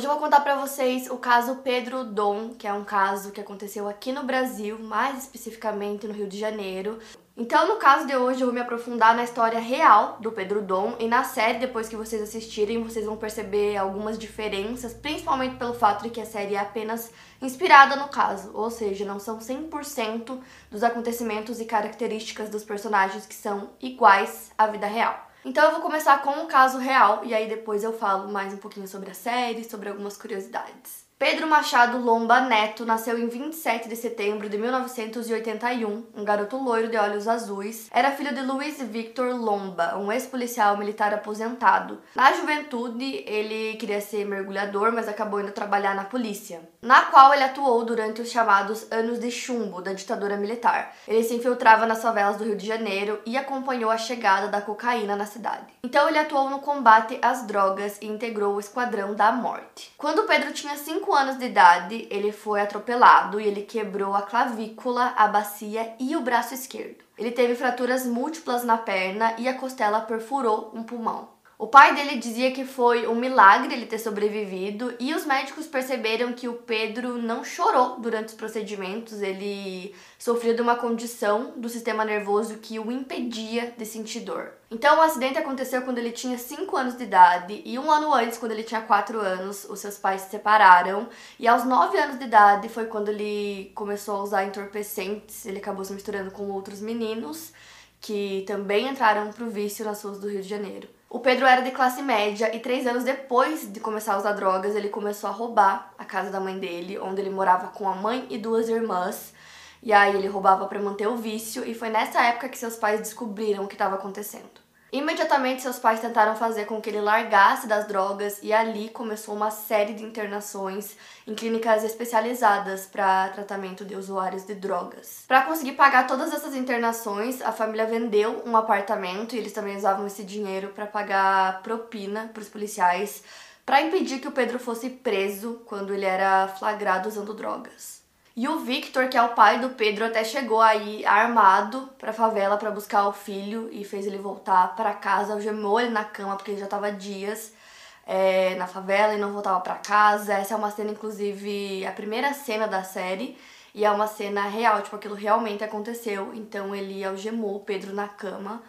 Hoje eu vou contar para vocês o caso Pedro Dom, que é um caso que aconteceu aqui no Brasil, mais especificamente no Rio de Janeiro. Então, no caso de hoje, eu vou me aprofundar na história real do Pedro Dom e na série, depois que vocês assistirem, vocês vão perceber algumas diferenças, principalmente pelo fato de que a série é apenas inspirada no caso, ou seja, não são 100% dos acontecimentos e características dos personagens que são iguais à vida real. Então eu vou começar com um caso real e aí depois eu falo mais um pouquinho sobre a série, sobre algumas curiosidades. Pedro Machado Lomba Neto nasceu em 27 de setembro de 1981, um garoto loiro de olhos azuis. Era filho de Luiz Victor Lomba, um ex-policial militar aposentado. Na juventude, ele queria ser mergulhador, mas acabou indo trabalhar na polícia, na qual ele atuou durante os chamados Anos de Chumbo da ditadura militar. Ele se infiltrava nas favelas do Rio de Janeiro e acompanhou a chegada da cocaína na cidade. Então ele atuou no combate às drogas e integrou o Esquadrão da Morte. Quando Pedro tinha 5 5 anos de idade, ele foi atropelado e ele quebrou a clavícula, a bacia e o braço esquerdo. Ele teve fraturas múltiplas na perna e a costela perfurou um pulmão. O pai dele dizia que foi um milagre ele ter sobrevivido e os médicos perceberam que o Pedro não chorou durante os procedimentos, ele sofria de uma condição do sistema nervoso que o impedia de sentir dor. Então, o acidente aconteceu quando ele tinha 5 anos de idade e um ano antes, quando ele tinha 4 anos, os seus pais se separaram. E aos 9 anos de idade foi quando ele começou a usar entorpecentes, ele acabou se misturando com outros meninos que também entraram pro vício nas ruas do Rio de Janeiro. O Pedro era de classe média e três anos depois de começar a usar drogas, ele começou a roubar a casa da mãe dele, onde ele morava com a mãe e duas irmãs. E aí ele roubava para manter o vício e foi nessa época que seus pais descobriram o que estava acontecendo. Imediatamente, seus pais tentaram fazer com que ele largasse das drogas e ali começou uma série de internações em clínicas especializadas para tratamento de usuários de drogas. Para conseguir pagar todas essas internações, a família vendeu um apartamento e eles também usavam esse dinheiro para pagar propina para os policiais para impedir que o Pedro fosse preso quando ele era flagrado usando drogas. E o Victor, que é o pai do Pedro, até chegou aí armado pra favela para buscar o filho e fez ele voltar para casa, algemou ele na cama porque ele já tava dias é, na favela e não voltava para casa. Essa é uma cena, inclusive, a primeira cena da série e é uma cena real, tipo, aquilo realmente aconteceu. Então ele algemou o Pedro na cama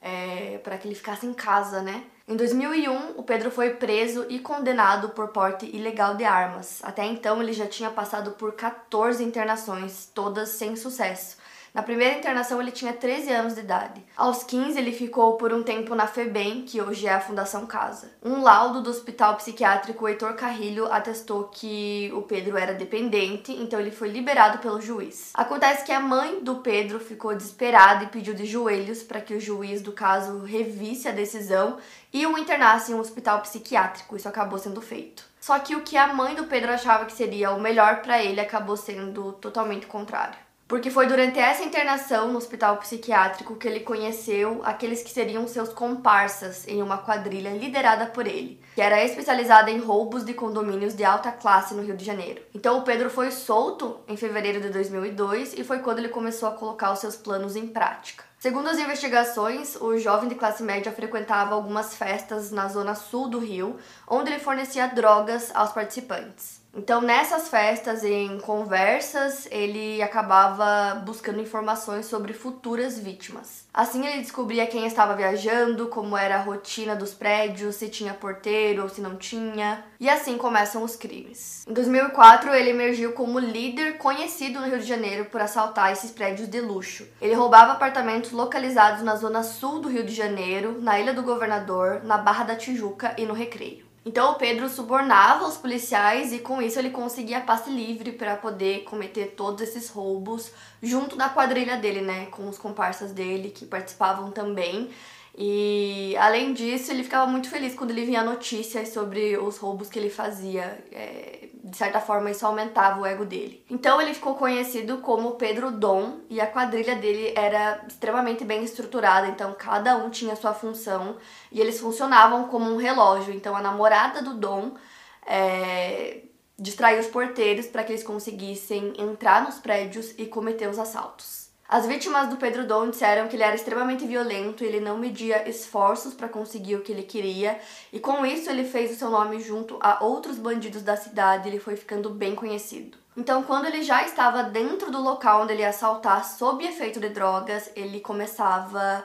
é, para que ele ficasse em casa, né? Em 2001, o Pedro foi preso e condenado por porte ilegal de armas. Até então, ele já tinha passado por 14 internações, todas sem sucesso. Na primeira internação, ele tinha 13 anos de idade. Aos 15, ele ficou por um tempo na FEBEM, que hoje é a Fundação Casa. Um laudo do Hospital Psiquiátrico Heitor Carrilho atestou que o Pedro era dependente, então ele foi liberado pelo juiz. Acontece que a mãe do Pedro ficou desesperada e pediu de joelhos para que o juiz do caso revisse a decisão e o internasse em um hospital psiquiátrico. Isso acabou sendo feito. Só que o que a mãe do Pedro achava que seria o melhor para ele acabou sendo totalmente contrário porque foi durante essa internação no hospital psiquiátrico que ele conheceu aqueles que seriam seus comparsas em uma quadrilha liderada por ele, que era especializada em roubos de condomínios de alta classe no Rio de Janeiro. Então o Pedro foi solto em fevereiro de 2002 e foi quando ele começou a colocar os seus planos em prática. Segundo as investigações, o jovem de classe média frequentava algumas festas na zona sul do Rio, onde ele fornecia drogas aos participantes. Então, nessas festas, em conversas, ele acabava buscando informações sobre futuras vítimas. Assim, ele descobria quem estava viajando, como era a rotina dos prédios, se tinha porteiro ou se não tinha. E assim começam os crimes. Em 2004, ele emergiu como líder conhecido no Rio de Janeiro por assaltar esses prédios de luxo. Ele roubava apartamentos localizados na zona sul do Rio de Janeiro, na Ilha do Governador, na Barra da Tijuca e no Recreio. Então o Pedro subornava os policiais e com isso ele conseguia passe livre para poder cometer todos esses roubos junto da quadrilha dele, né, com os comparsas dele que participavam também. E além disso, ele ficava muito feliz quando ele via notícias sobre os roubos que ele fazia. É, de certa forma, isso aumentava o ego dele. Então ele ficou conhecido como Pedro Dom e a quadrilha dele era extremamente bem estruturada, então cada um tinha sua função e eles funcionavam como um relógio. Então a namorada do Dom é, distraía os porteiros para que eles conseguissem entrar nos prédios e cometer os assaltos. As vítimas do Pedro Dom disseram que ele era extremamente violento, ele não media esforços para conseguir o que ele queria, e com isso ele fez o seu nome junto a outros bandidos da cidade, ele foi ficando bem conhecido. Então, quando ele já estava dentro do local onde ele ia assaltar sob efeito de drogas, ele começava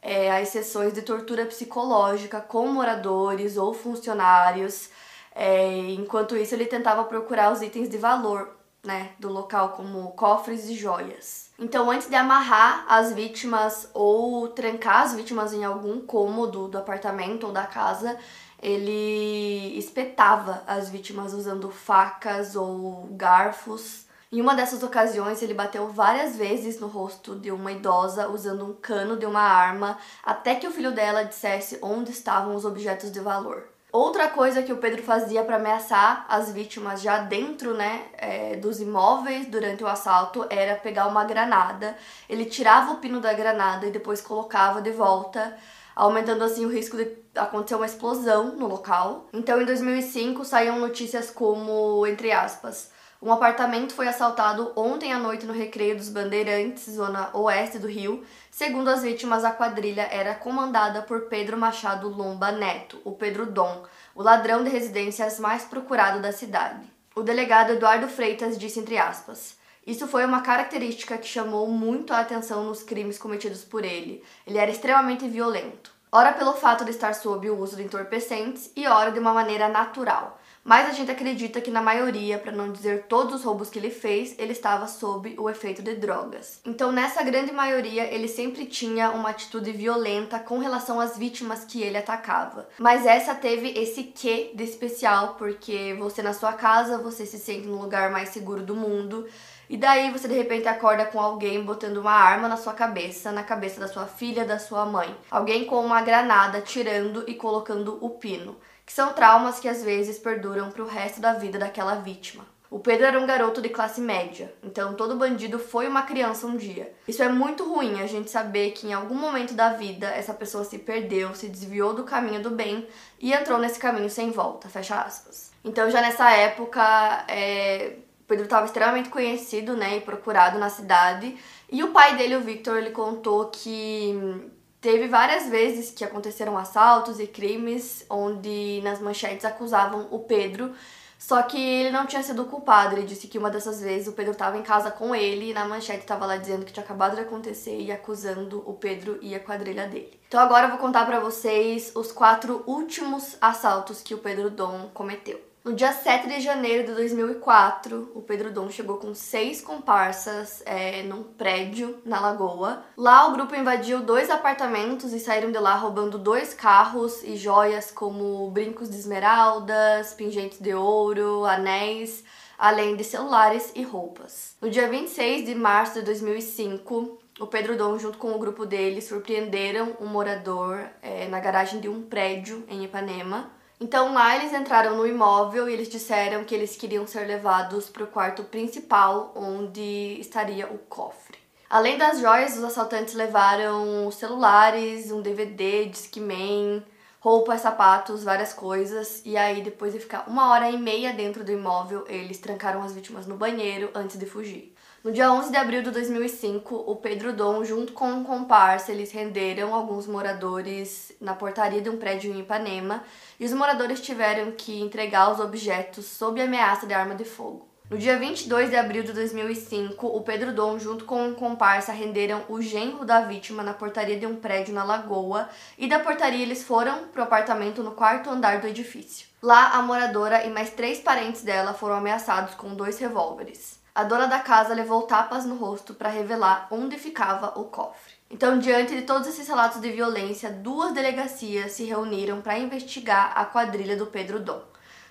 é, as sessões de tortura psicológica com moradores ou funcionários. É, enquanto isso, ele tentava procurar os itens de valor né, do local, como cofres e joias. Então, antes de amarrar as vítimas ou trancar as vítimas em algum cômodo do apartamento ou da casa, ele espetava as vítimas usando facas ou garfos. Em uma dessas ocasiões, ele bateu várias vezes no rosto de uma idosa usando um cano de uma arma, até que o filho dela dissesse onde estavam os objetos de valor. Outra coisa que o Pedro fazia para ameaçar as vítimas já dentro né, é, dos imóveis durante o assalto era pegar uma granada. Ele tirava o pino da granada e depois colocava de volta, aumentando assim o risco de acontecer uma explosão no local. Então, em 2005, saíam notícias como, entre aspas, um apartamento foi assaltado ontem à noite no Recreio dos Bandeirantes, zona oeste do Rio. Segundo as vítimas, a quadrilha era comandada por Pedro Machado Lomba Neto, o Pedro Dom, o ladrão de residências mais procurado da cidade. O delegado Eduardo Freitas disse entre aspas: isso foi uma característica que chamou muito a atenção nos crimes cometidos por ele. Ele era extremamente violento. Ora pelo fato de estar sob o uso de entorpecentes e ora de uma maneira natural mas a gente acredita que na maioria, para não dizer todos os roubos que ele fez, ele estava sob o efeito de drogas. Então, nessa grande maioria, ele sempre tinha uma atitude violenta com relação às vítimas que ele atacava. Mas essa teve esse quê de especial, porque você na sua casa, você se sente no lugar mais seguro do mundo. E daí você de repente acorda com alguém botando uma arma na sua cabeça, na cabeça da sua filha, da sua mãe. Alguém com uma granada tirando e colocando o pino que são traumas que às vezes perduram para o resto da vida daquela vítima. O Pedro era um garoto de classe média, então todo bandido foi uma criança um dia. Isso é muito ruim a gente saber que em algum momento da vida essa pessoa se perdeu, se desviou do caminho do bem e entrou nesse caminho sem volta, fecha aspas. Então já nessa época, é, Pedro estava extremamente conhecido né, e procurado na cidade. E o pai dele, o Victor, ele contou que Teve várias vezes que aconteceram assaltos e crimes onde nas manchetes acusavam o Pedro, só que ele não tinha sido culpado. Ele disse que uma dessas vezes o Pedro estava em casa com ele e na manchete estava lá dizendo que tinha acabado de acontecer e acusando o Pedro e a quadrilha dele. Então agora eu vou contar para vocês os quatro últimos assaltos que o Pedro Dom cometeu. No dia 7 de janeiro de 2004, o Pedro Dom chegou com seis comparsas é, num prédio na Lagoa. Lá, o grupo invadiu dois apartamentos e saíram de lá roubando dois carros e joias como brincos de esmeraldas, pingentes de ouro, anéis, além de celulares e roupas. No dia 26 de março de 2005, o Pedro Dom, junto com o grupo dele, surpreenderam um morador é, na garagem de um prédio em Ipanema. Então lá eles entraram no imóvel e eles disseram que eles queriam ser levados para o quarto principal, onde estaria o cofre. Além das joias, os assaltantes levaram celulares, um DVD, Discman, roupas, sapatos, várias coisas. E aí, depois de ficar uma hora e meia dentro do imóvel, eles trancaram as vítimas no banheiro antes de fugir. No dia 11 de abril de 2005, o Pedro Dom, junto com um comparsa, eles renderam alguns moradores na portaria de um prédio em Ipanema e os moradores tiveram que entregar os objetos sob ameaça de arma de fogo. No dia 22 de abril de 2005, o Pedro Dom, junto com um comparsa, renderam o genro da vítima na portaria de um prédio na Lagoa e da portaria eles foram para o apartamento no quarto andar do edifício. Lá, a moradora e mais três parentes dela foram ameaçados com dois revólveres a dona da casa levou tapas no rosto para revelar onde ficava o cofre. Então, diante de todos esses relatos de violência, duas delegacias se reuniram para investigar a quadrilha do Pedro Dom.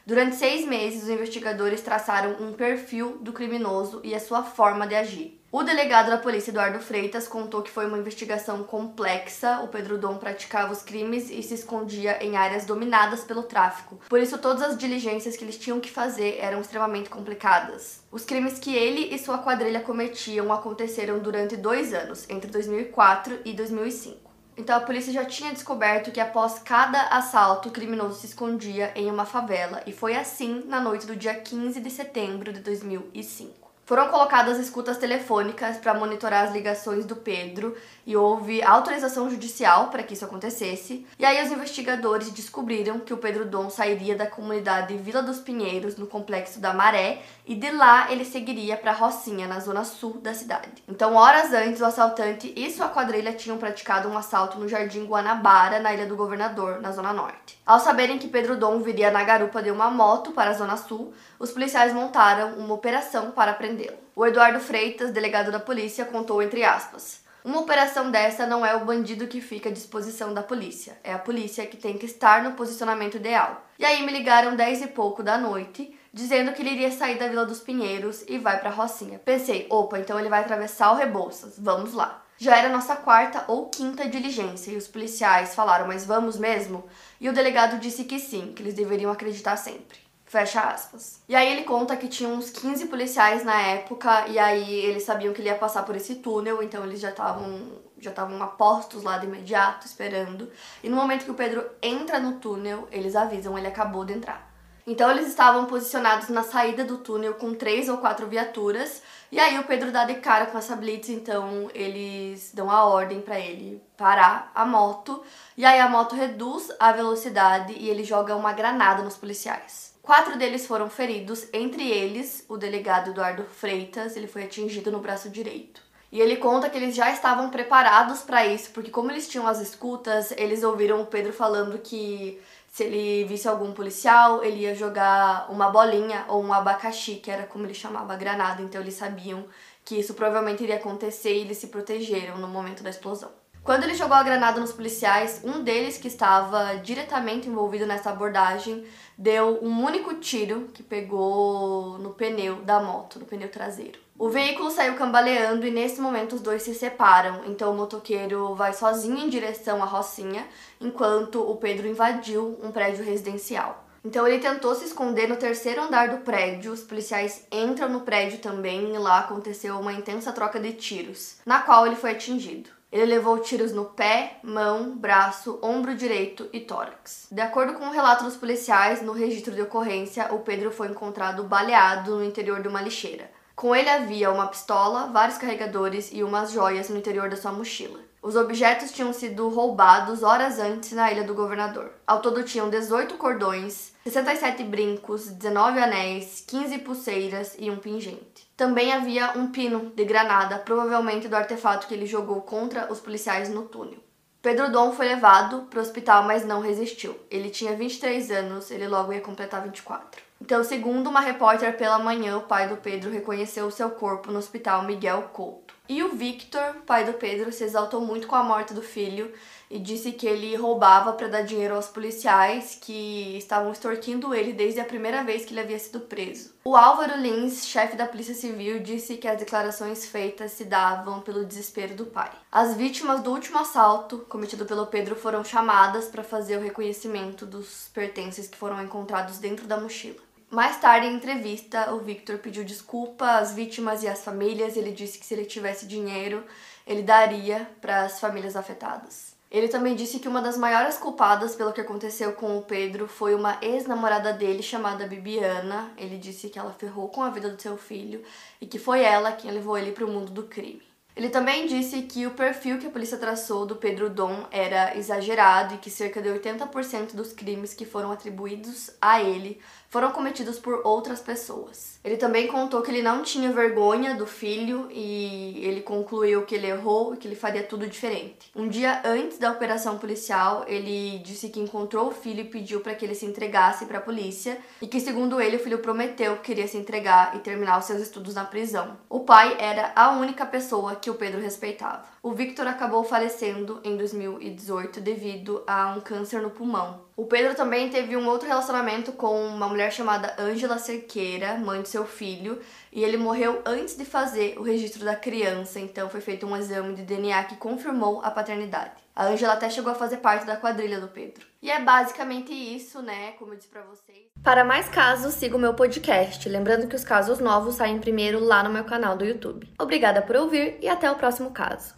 Durante seis meses, os investigadores traçaram um perfil do criminoso e a sua forma de agir. O delegado da polícia, Eduardo Freitas, contou que foi uma investigação complexa. O Pedro Dom praticava os crimes e se escondia em áreas dominadas pelo tráfico. Por isso, todas as diligências que eles tinham que fazer eram extremamente complicadas. Os crimes que ele e sua quadrilha cometiam aconteceram durante dois anos, entre 2004 e 2005. Então a polícia já tinha descoberto que após cada assalto, o criminoso se escondia em uma favela, e foi assim na noite do dia 15 de setembro de 2005. Foram colocadas escutas telefônicas para monitorar as ligações do Pedro e houve autorização judicial para que isso acontecesse. E aí os investigadores descobriram que o Pedro Dom sairia da comunidade Vila dos Pinheiros, no complexo da Maré, e de lá ele seguiria para Rocinha, na zona sul da cidade. Então, horas antes, o assaltante e sua quadrilha tinham praticado um assalto no Jardim Guanabara, na Ilha do Governador, na zona norte. Ao saberem que Pedro Dom viria na garupa de uma moto para a zona sul, os policiais montaram uma operação para prendê-lo. O Eduardo Freitas, delegado da polícia, contou entre aspas: uma operação dessa não é o bandido que fica à disposição da polícia, é a polícia que tem que estar no posicionamento ideal. E aí me ligaram 10 e pouco da noite, dizendo que ele iria sair da Vila dos Pinheiros e vai para Rocinha. Pensei, opa, então ele vai atravessar o Rebouças, vamos lá. Já era nossa quarta ou quinta diligência e os policiais falaram, mas vamos mesmo? E o delegado disse que sim, que eles deveriam acreditar sempre. Fecha aspas. E aí ele conta que tinha uns 15 policiais na época e aí eles sabiam que ele ia passar por esse túnel, então eles já estavam já estavam apostos lá de imediato, esperando. E no momento que o Pedro entra no túnel, eles avisam, ele acabou de entrar. Então eles estavam posicionados na saída do túnel com três ou quatro viaturas. E aí o Pedro dá de cara com essa blitz, então eles dão a ordem para ele parar a moto. E aí a moto reduz a velocidade e ele joga uma granada nos policiais. Quatro deles foram feridos, entre eles o delegado Eduardo Freitas, ele foi atingido no braço direito. E ele conta que eles já estavam preparados para isso, porque como eles tinham as escutas, eles ouviram o Pedro falando que se ele visse algum policial, ele ia jogar uma bolinha ou um abacaxi, que era como ele chamava granada. Então eles sabiam que isso provavelmente iria acontecer e eles se protegeram no momento da explosão. Quando ele jogou a granada nos policiais, um deles que estava diretamente envolvido nessa abordagem deu um único tiro que pegou no pneu da moto, no pneu traseiro. O veículo saiu cambaleando e nesse momento os dois se separam, então o motoqueiro vai sozinho em direção à Rocinha, enquanto o Pedro invadiu um prédio residencial. Então ele tentou se esconder no terceiro andar do prédio, os policiais entram no prédio também e lá aconteceu uma intensa troca de tiros, na qual ele foi atingido. Ele levou tiros no pé, mão, braço, ombro direito e tórax. De acordo com o relato dos policiais, no registro de ocorrência, o Pedro foi encontrado baleado no interior de uma lixeira. Com ele havia uma pistola, vários carregadores e umas joias no interior da sua mochila. Os objetos tinham sido roubados horas antes na Ilha do Governador. Ao todo tinham 18 cordões, 67 brincos, 19 anéis, 15 pulseiras e um pingente. Também havia um pino de granada, provavelmente do artefato que ele jogou contra os policiais no túnel. Pedro Dom foi levado para o hospital, mas não resistiu. Ele tinha 23 anos, ele logo ia completar 24. Então, segundo uma repórter pela manhã, o pai do Pedro reconheceu o seu corpo no hospital Miguel Couto. E o Victor, pai do Pedro, se exaltou muito com a morte do filho e disse que ele roubava para dar dinheiro aos policiais que estavam extorquindo ele desde a primeira vez que ele havia sido preso. O Álvaro Lins, chefe da Polícia Civil, disse que as declarações feitas se davam pelo desespero do pai. As vítimas do último assalto cometido pelo Pedro foram chamadas para fazer o reconhecimento dos pertences que foram encontrados dentro da mochila. Mais tarde, em entrevista, o Victor pediu desculpa às vítimas e às famílias. Ele disse que se ele tivesse dinheiro, ele daria para as famílias afetadas. Ele também disse que uma das maiores culpadas pelo que aconteceu com o Pedro foi uma ex-namorada dele chamada Bibiana. Ele disse que ela ferrou com a vida do seu filho e que foi ela quem levou ele para o mundo do crime. Ele também disse que o perfil que a polícia traçou do Pedro Dom era exagerado e que cerca de 80% dos crimes que foram atribuídos a ele foram cometidos por outras pessoas. Ele também contou que ele não tinha vergonha do filho e ele concluiu que ele errou e que ele faria tudo diferente. Um dia antes da operação policial, ele disse que encontrou o filho e pediu para que ele se entregasse para a polícia e que, segundo ele, o filho prometeu que queria se entregar e terminar os seus estudos na prisão. O pai era a única pessoa que o Pedro respeitava. O Victor acabou falecendo em 2018 devido a um câncer no pulmão. O Pedro também teve um outro relacionamento com uma mulher chamada Ângela Cerqueira, mãe de seu filho, e ele morreu antes de fazer o registro da criança, então foi feito um exame de DNA que confirmou a paternidade. A Ângela até chegou a fazer parte da quadrilha do Pedro. E é basicamente isso, né? Como eu disse pra vocês. Para mais casos, siga o meu podcast. Lembrando que os casos novos saem primeiro lá no meu canal do YouTube. Obrigada por ouvir e até o próximo caso.